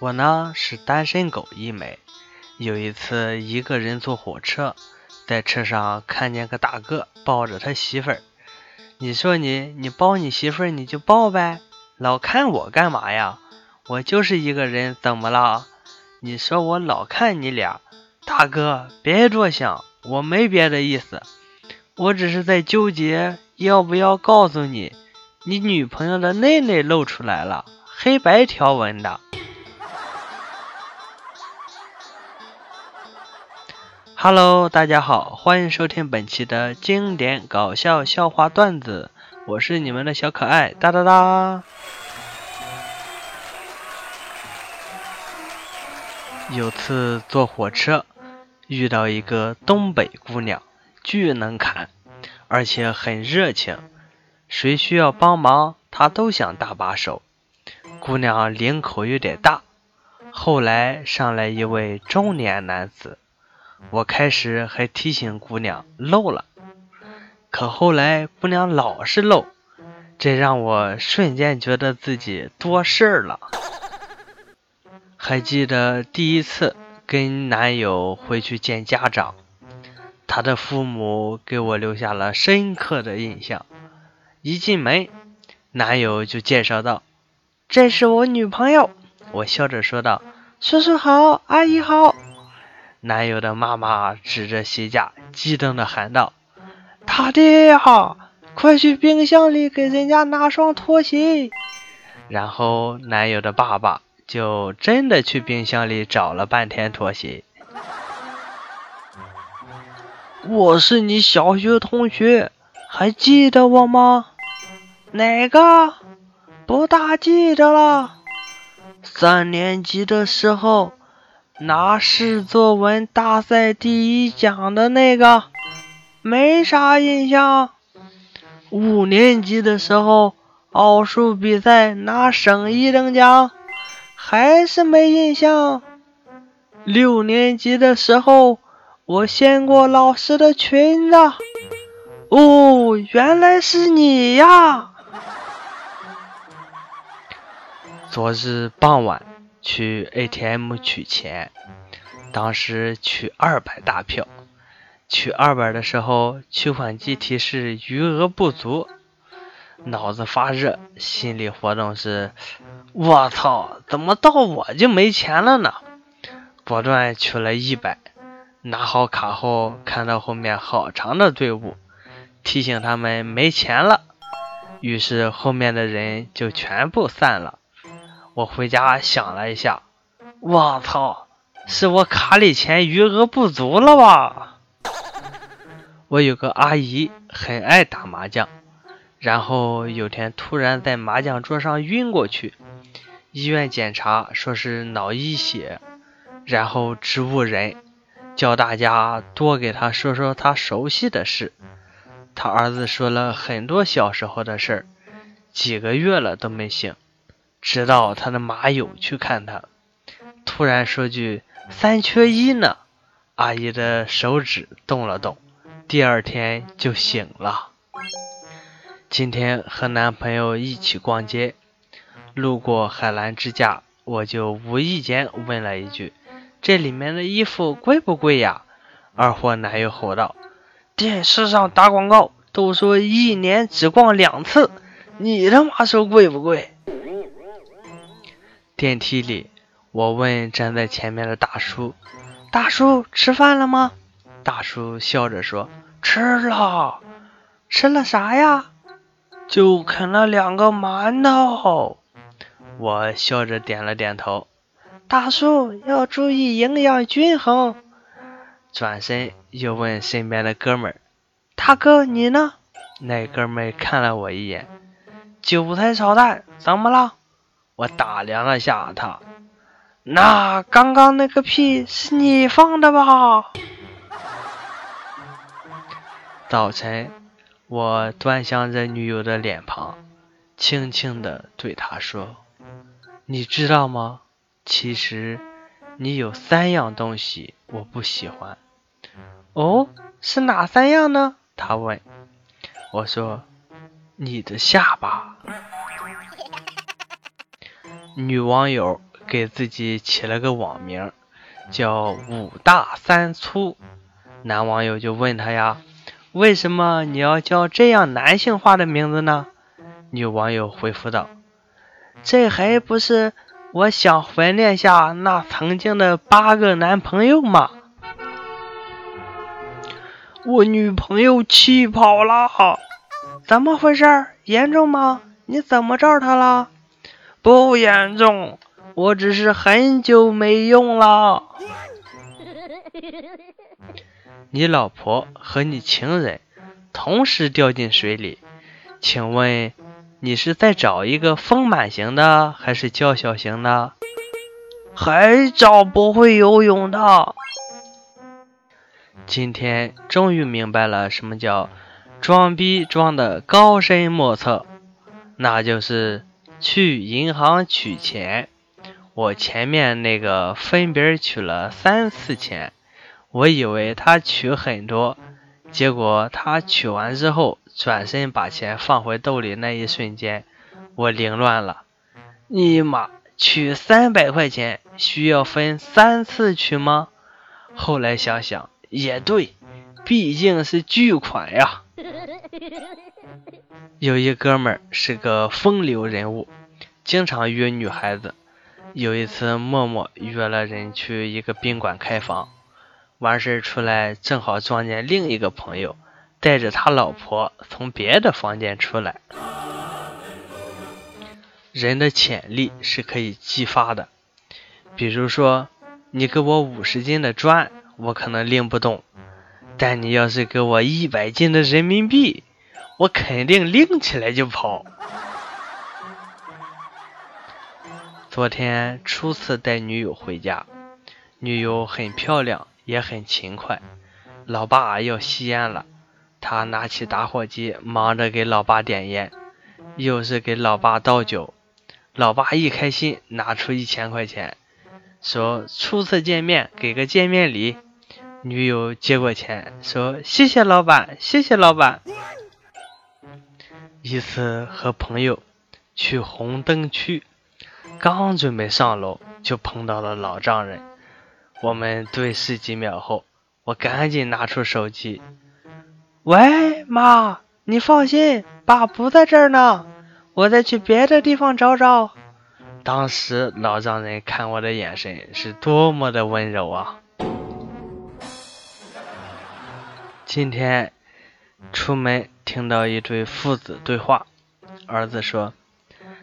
我呢是单身狗一枚。有一次一个人坐火车，在车上看见个大哥抱着他媳妇儿。你说你，你抱你媳妇儿你就抱呗，老看我干嘛呀？我就是一个人，怎么了？你说我老看你俩，大哥别多想，我没别的意思，我只是在纠结要不要告诉你，你女朋友的内内露出来了，黑白条纹的。Hello，大家好，欢迎收听本期的经典搞笑笑话段子，我是你们的小可爱哒哒哒。有次坐火车，遇到一个东北姑娘，巨能侃，而且很热情，谁需要帮忙，她都想搭把手。姑娘领口有点大，后来上来一位中年男子。我开始还提醒姑娘漏了，可后来姑娘老是漏，这让我瞬间觉得自己多事儿了。还记得第一次跟男友回去见家长，他的父母给我留下了深刻的印象。一进门，男友就介绍道：“这是我女朋友。”我笑着说道：“叔叔好，阿姨好。”男友的妈妈指着鞋架，激动地喊道：“他爹呀，快去冰箱里给人家拿双拖鞋！”然后男友的爸爸就真的去冰箱里找了半天拖鞋。我是你小学同学，还记得我吗？哪个？不大记得了。三年级的时候。拿市作文大赛第一奖的那个，没啥印象。五年级的时候，奥数比赛拿省一等奖，还是没印象。六年级的时候，我掀过老师的裙子。哦，原来是你呀！昨日傍晚。去 ATM 取钱，当时取二百大票，取二百的时候，取款机提示余额不足，脑子发热，心理活动是：我操，怎么到我就没钱了呢？果断取了一百，拿好卡后，看到后面好长的队伍，提醒他们没钱了，于是后面的人就全部散了。我回家想了一下，我操，是我卡里钱余额不足了吧？我有个阿姨很爱打麻将，然后有天突然在麻将桌上晕过去，医院检查说是脑溢血，然后植物人叫大家多给他说说他熟悉的事。他儿子说了很多小时候的事儿，几个月了都没醒。直到他的马友去看他，突然说句“三缺一呢”，阿姨的手指动了动，第二天就醒了。今天和男朋友一起逛街，路过海澜之家，我就无意间问了一句：“这里面的衣服贵不贵呀？”二货男友吼道：“电视上打广告都说一年只逛两次，你他妈说贵不贵？”电梯里，我问站在前面的大叔：“大叔，吃饭了吗？”大叔笑着说：“吃了。”“吃了啥呀？”“就啃了两个馒头。”我笑着点了点头。大叔要注意营养均衡。转身又问身边的哥们儿：“大哥，你呢？”那哥们看了我一眼：“韭菜炒蛋，怎么了？”我打量了下他，那刚刚那个屁是你放的吧？早晨，我端详着女友的脸庞，轻轻的对她说：“你知道吗？其实你有三样东西我不喜欢。”哦，是哪三样呢？她问。我说：“你的下巴。”女网友给自己起了个网名，叫五大三粗。男网友就问她呀：“为什么你要叫这样男性化的名字呢？”女网友回复道：“这还不是我想怀念下那曾经的八个男朋友吗？”我女朋友气跑了，怎么回事？严重吗？你怎么着她了？不严重，我只是很久没用了。你老婆和你情人同时掉进水里，请问你是在找一个丰满型的还是娇小型的？还找不会游泳的。今天终于明白了什么叫装逼装的高深莫测，那就是去银行取钱。我前面那个分别取了三次钱。我以为他取很多，结果他取完之后转身把钱放回兜里那一瞬间，我凌乱了。尼玛，取三百块钱需要分三次取吗？后来想想也对，毕竟是巨款呀。有一哥们儿是个风流人物，经常约女孩子。有一次，默默约了人去一个宾馆开房。完事出来，正好撞见另一个朋友带着他老婆从别的房间出来。人的潜力是可以激发的，比如说，你给我五十斤的砖，我可能拎不动；但你要是给我一百斤的人民币，我肯定拎起来就跑。昨天初次带女友回家，女友很漂亮。也很勤快，老爸要吸烟了，他拿起打火机，忙着给老爸点烟，又是给老爸倒酒。老爸一开心，拿出一千块钱，说初次见面给个见面礼。女友接过钱，说谢谢老板，谢谢老板。一次和朋友去红灯区，刚准备上楼，就碰到了老丈人。我们对视几秒后，我赶紧拿出手机。喂，妈，你放心，爸不在这儿呢，我再去别的地方找找。当时老丈人看我的眼神是多么的温柔啊！今天出门听到一对父子对话，儿子说：“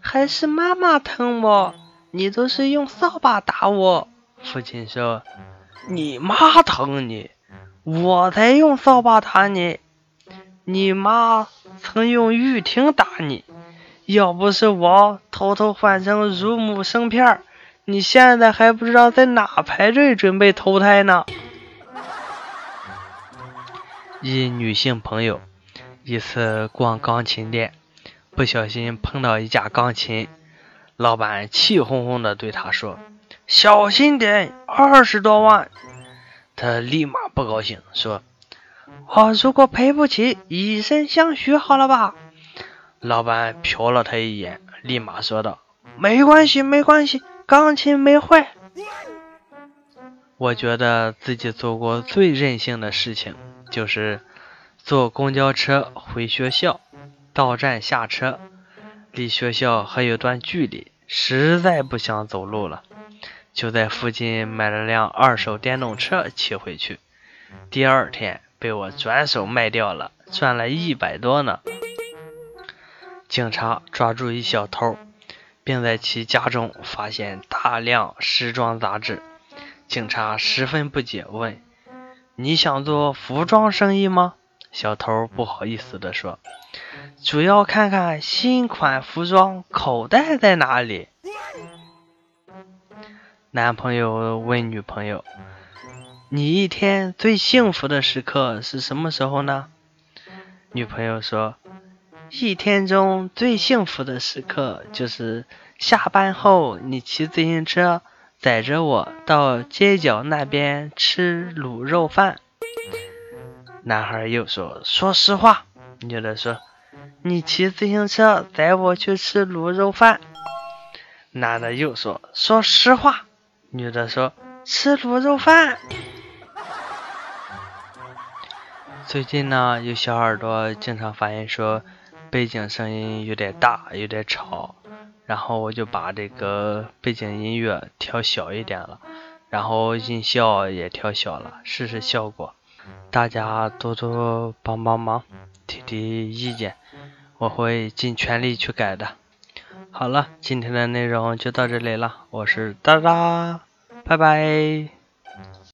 还是妈妈疼我，你都是用扫把打我。”父亲说：“你妈疼你，我才用扫把打你。你妈曾用玉婷打你，要不是我偷偷换成乳母生片，你现在还不知道在哪排队准备投胎呢。”一女性朋友一次逛钢琴店，不小心碰到一架钢琴，老板气哄哄的对她说。小心点，二十多万！他立马不高兴，说：“我如果赔不起，以身相许好了吧？”老板瞟了他一眼，立马说道：“没关系，没关系，钢琴没坏。”我觉得自己做过最任性的事情，就是坐公交车回学校，到站下车，离学校还有段距离，实在不想走路了。就在附近买了辆二手电动车骑回去，第二天被我转手卖掉了，赚了一百多呢。警察抓住一小偷，并在其家中发现大量时装杂志。警察十分不解，问：“你想做服装生意吗？”小偷不好意思地说：“主要看看新款服装口袋在哪里。”男朋友问女朋友：“你一天最幸福的时刻是什么时候呢？”女朋友说：“一天中最幸福的时刻就是下班后你骑自行车载着我到街角那边吃卤肉饭。”男孩又说：“说实话。”女的说：“你骑自行车载我去吃卤肉饭。”男的又说：“说实话。”女的说：“吃卤肉饭。”最近呢，有小耳朵经常反映说背景声音有点大，有点吵，然后我就把这个背景音乐调小一点了，然后音效也调小了，试试效果。大家多多帮帮忙，提提意见，我会尽全力去改的。好了，今天的内容就到这里了，我是哒哒，拜拜。